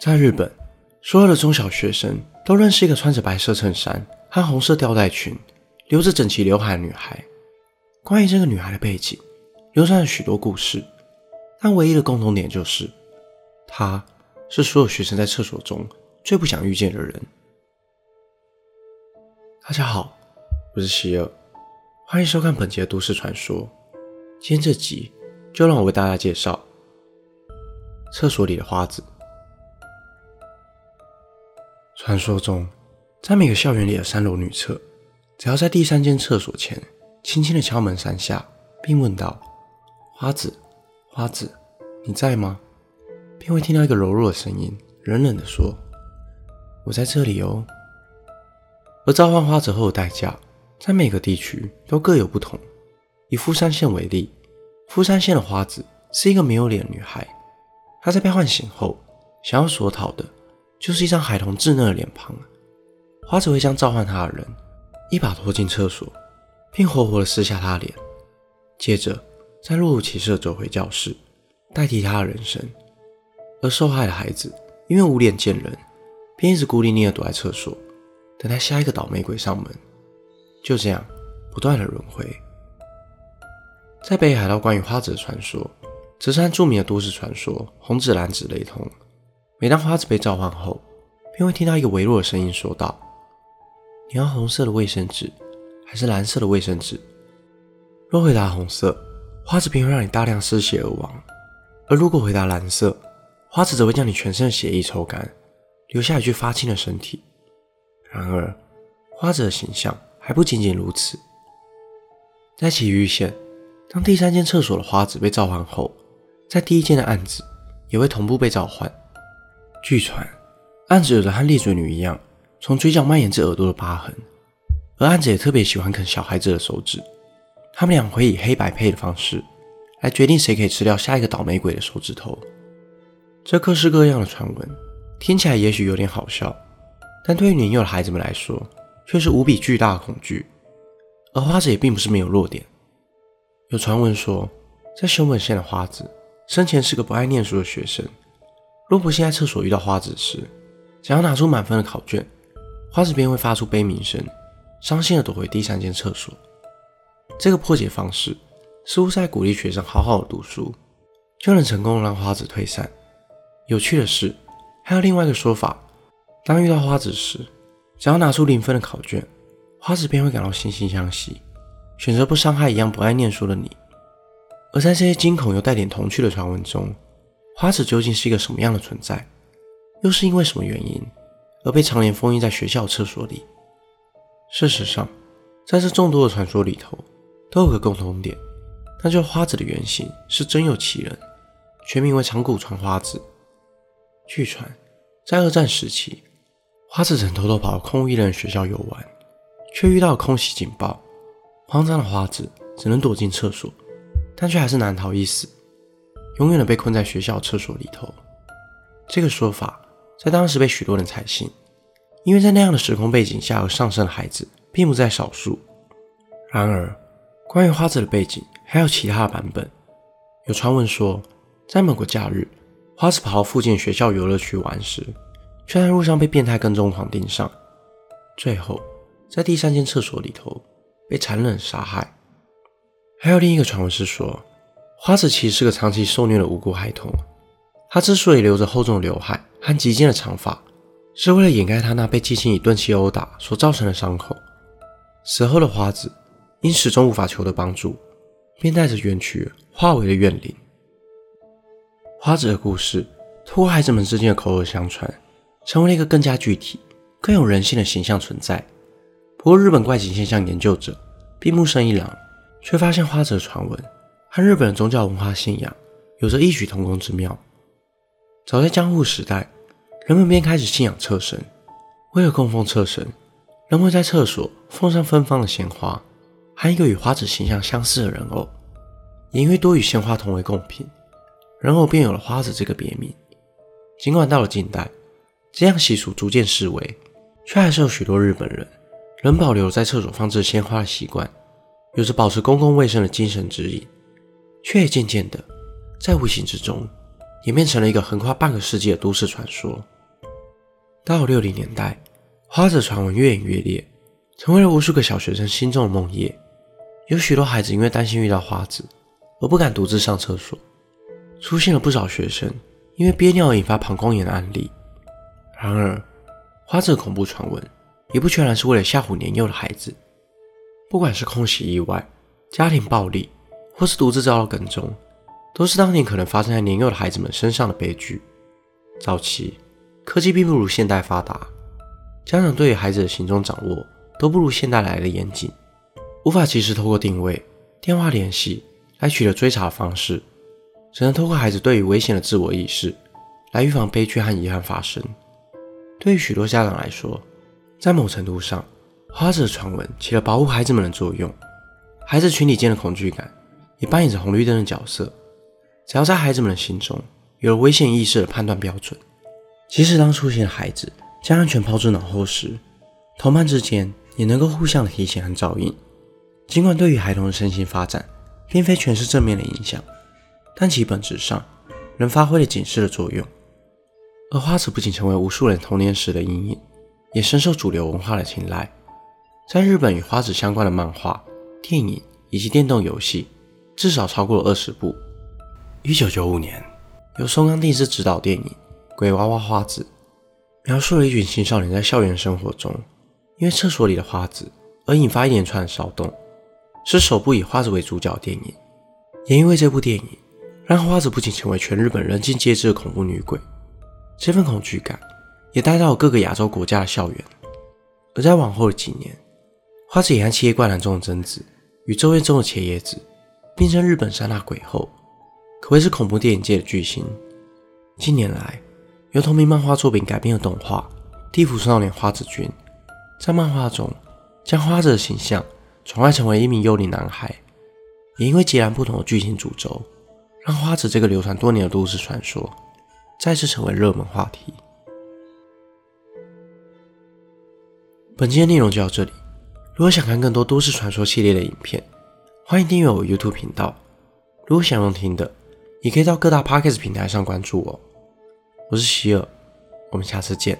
在日本，所有的中小学生都认识一个穿着白色衬衫和红色吊带裙、留着整齐刘海的女孩。关于这个女孩的背景，流传了许多故事，但唯一的共同点就是，她是所有学生在厕所中最不想遇见的人。大家好，我是希尔，欢迎收看本集的都市传说。今天这集就让我为大家介绍厕所里的花子。传说中，在每个校园里的三楼女厕，只要在第三间厕所前轻轻的敲门三下，并问道：“花子，花子，你在吗？”便会听到一个柔弱的声音，冷冷的说：“我在这里哦。”而召唤花子后的代价，在每个地区都各有不同。以富山县为例，富山县的花子是一个没有脸的女孩，她在被唤醒后，想要所讨的。就是一张孩童稚嫩的脸庞，花子会将召唤他的人一把拖进厕所，并活活的撕下他的脸，接着再若无其事的走回教室，代替他的人生。而受害的孩子因为无脸见人，便一直孤零零的躲在厕所，等待下一个倒霉鬼上门。就这样不断的轮回。在北海道关于花子的传说，则是和著名的都市传说红子蓝子雷同。每当花子被召唤后，便会听到一个微弱的声音说道：“你要红色的卫生纸，还是蓝色的卫生纸？”若回答红色，花子便会让你大量失血而亡；而如果回答蓝色，花子则会将你全身的血液抽干，留下一具发青的身体。然而，花子的形象还不仅仅如此。在奇遇县，当第三间厕所的花子被召唤后，在第一间的案子也会同步被召唤。据传，暗子有着和裂嘴女一样，从嘴角蔓延至耳朵的疤痕，而暗子也特别喜欢啃小孩子的手指。他们俩会以黑白配的方式来决定谁可以吃掉下一个倒霉鬼的手指头。这各式各样的传闻听起来也许有点好笑，但对于年幼的孩子们来说，却是无比巨大的恐惧。而花子也并不是没有弱点。有传闻说，在熊本县的花子生前是个不爱念书的学生。若不幸在厕所遇到花子时，想要拿出满分的考卷，花子便会发出悲鸣声，伤心的躲回第三间厕所。这个破解方式似乎在鼓励学生好好的读书，就能成功让花子退散。有趣的是，还有另外一个说法：当遇到花子时，只要拿出零分的考卷，花子便会感到惺惺相惜，选择不伤害一样不爱念书的你。而在这些惊恐又带点童趣的传闻中，花子究竟是一个什么样的存在？又是因为什么原因而被常年封印在学校厕所里？事实上，在这众多的传说里头，都有个共同点，那就是花子的原型是真有其人，全名为长谷川花子。据传，在二战时期，花子曾偷偷跑到空无一人的学校游玩，却遇到空袭警报，慌张的花子只能躲进厕所，但却还是难逃一死。永远的被困在学校厕所里头，这个说法在当时被许多人采信，因为在那样的时空背景下而上升的孩子并不在少数。然而，关于花子的背景还有其他的版本。有传闻说，在某个假日，花子跑到附近学校游乐区玩时，却在路上被变态跟踪狂盯上，最后在第三间厕所里头被残忍杀害。还有另一个传闻是说。花子其实是个长期受虐的无辜孩童，他之所以留着厚重的刘海和极尖的长发，是为了掩盖他那被继亲以钝器殴打所造成的伤口。死后的花子因始终无法求得帮助，便带着冤屈化为了怨灵。花子的故事通过孩子们之间的口耳相传，成为了一个更加具体、更有人性的形象存在。不过，日本怪奇现象研究者闭目生一郎却发现花子的传闻。和日本的宗教文化信仰有着异曲同工之妙。早在江户时代，人们便开始信仰厕神。为了供奉厕神，人们在厕所放上芬芳的鲜花，和一个与花子形象相似的人偶。也因为多与鲜花同为贡品，人偶便有了花子这个别名。尽管到了近代，这样习俗逐渐式微，却还是有许多日本人仍保留在厕所放置鲜花的习惯，有着保持公共卫生的精神指引。却也渐渐的，在无形之中演变成了一个横跨半个世纪的都市传说。到了六零年代，花子传闻越演越烈，成为了无数个小学生心中的梦魇。有许多孩子因为担心遇到花子，而不敢独自上厕所。出现了不少学生因为憋尿而引发膀胱炎的案例。然而，花子的恐怖传闻也不全然是为了吓唬年幼的孩子。不管是空袭意外、家庭暴力，或是独自遭到跟踪，都是当年可能发生在年幼的孩子们身上的悲剧。早期科技并不如现代发达，家长对于孩子的行踪掌握都不如现代来的严谨，无法及时透过定位、电话联系来取得追查方式，只能透过孩子对于危险的自我意识来预防悲剧和遗憾发生。对于许多家长来说，在某程度上，花子的传闻起了保护孩子们的作用。孩子群体间的恐惧感也扮演着红绿灯的角色。只要在孩子们的心中有了危险意识的判断标准，即使当出现孩子将安全抛诸脑后时，同伴之间也能够互相的提醒和照应。尽管对于孩童的身心发展并非全是正面的影响，但其本质上仍发挥了警示的作用。而花子不仅成为无数人童年时的阴影，也深受主流文化的青睐。在日本，与花子相关的漫画、电影以及电动游戏至少超过了二十部。一九九五年，由松冈定制执导电影《鬼娃娃花子》，描述了一群青少年在校园生活中，因为厕所里的花子而引发一连串的骚动，是首部以花子为主角的电影。也因为这部电影，让花子不仅成为全日本人尽皆知的恐怖女鬼。这份恐惧感也带到了各个亚洲国家的校园，而在往后的几年，花子也和《七叶怪谈》中的贞子与《咒怨》中的茄叶子变身日本三大鬼后，可谓是恐怖电影界的巨星。近年来，由同名漫画作品改编的动画《地府少年花子君》，在漫画中将花子的形象转化成为一名幽灵男孩，也因为截然不同的剧情主轴，让花子这个流传多年的都市传说。再次成为热门话题。本期的内容就到这里。如果想看更多都市传说系列的影片，欢迎订阅我 YouTube 频道。如果想用听的，也可以到各大 Podcast 平台上关注我。我是希尔，我们下次见。